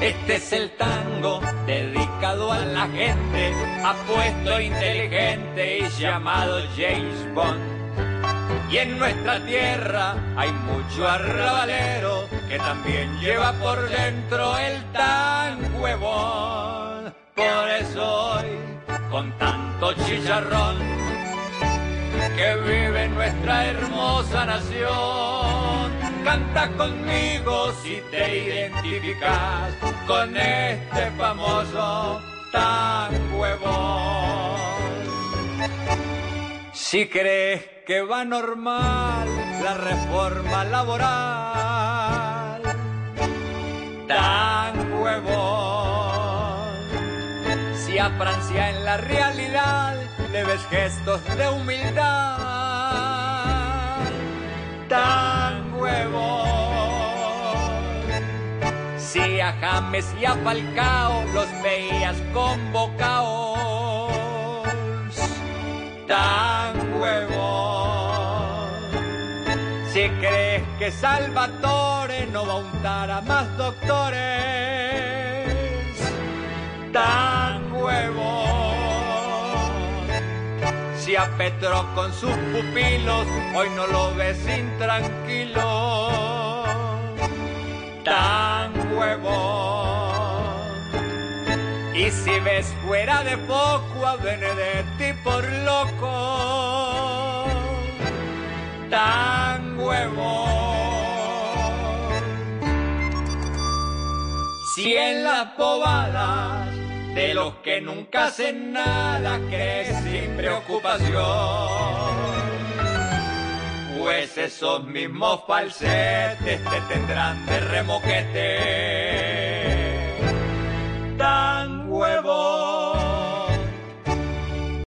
Este es el tango dedicado a la gente, apuesto, inteligente y llamado James Bond. Y en nuestra tierra hay mucho arrabalero que también lleva por dentro el tan huevón. Por eso hoy, con tanto chicharrón, que vive nuestra hermosa nación, canta conmigo si te identificas con este famoso tan huevón. Si crees que va normal la reforma laboral, tan huevón. Si a Francia en la realidad le ves gestos de humildad, a James y a Falcao los veías convocados, tan huevón. Si crees que Salvatore no va a untar a más doctores, tan huevón. Si a Petro con sus pupilos hoy no lo ves intranquilo, Y si ves fuera de poco a Benedetti por loco, tan huevón. Si en las pobadas de los que nunca hacen nada crees sin preocupación, pues esos mismos falsetes te tendrán de remoquete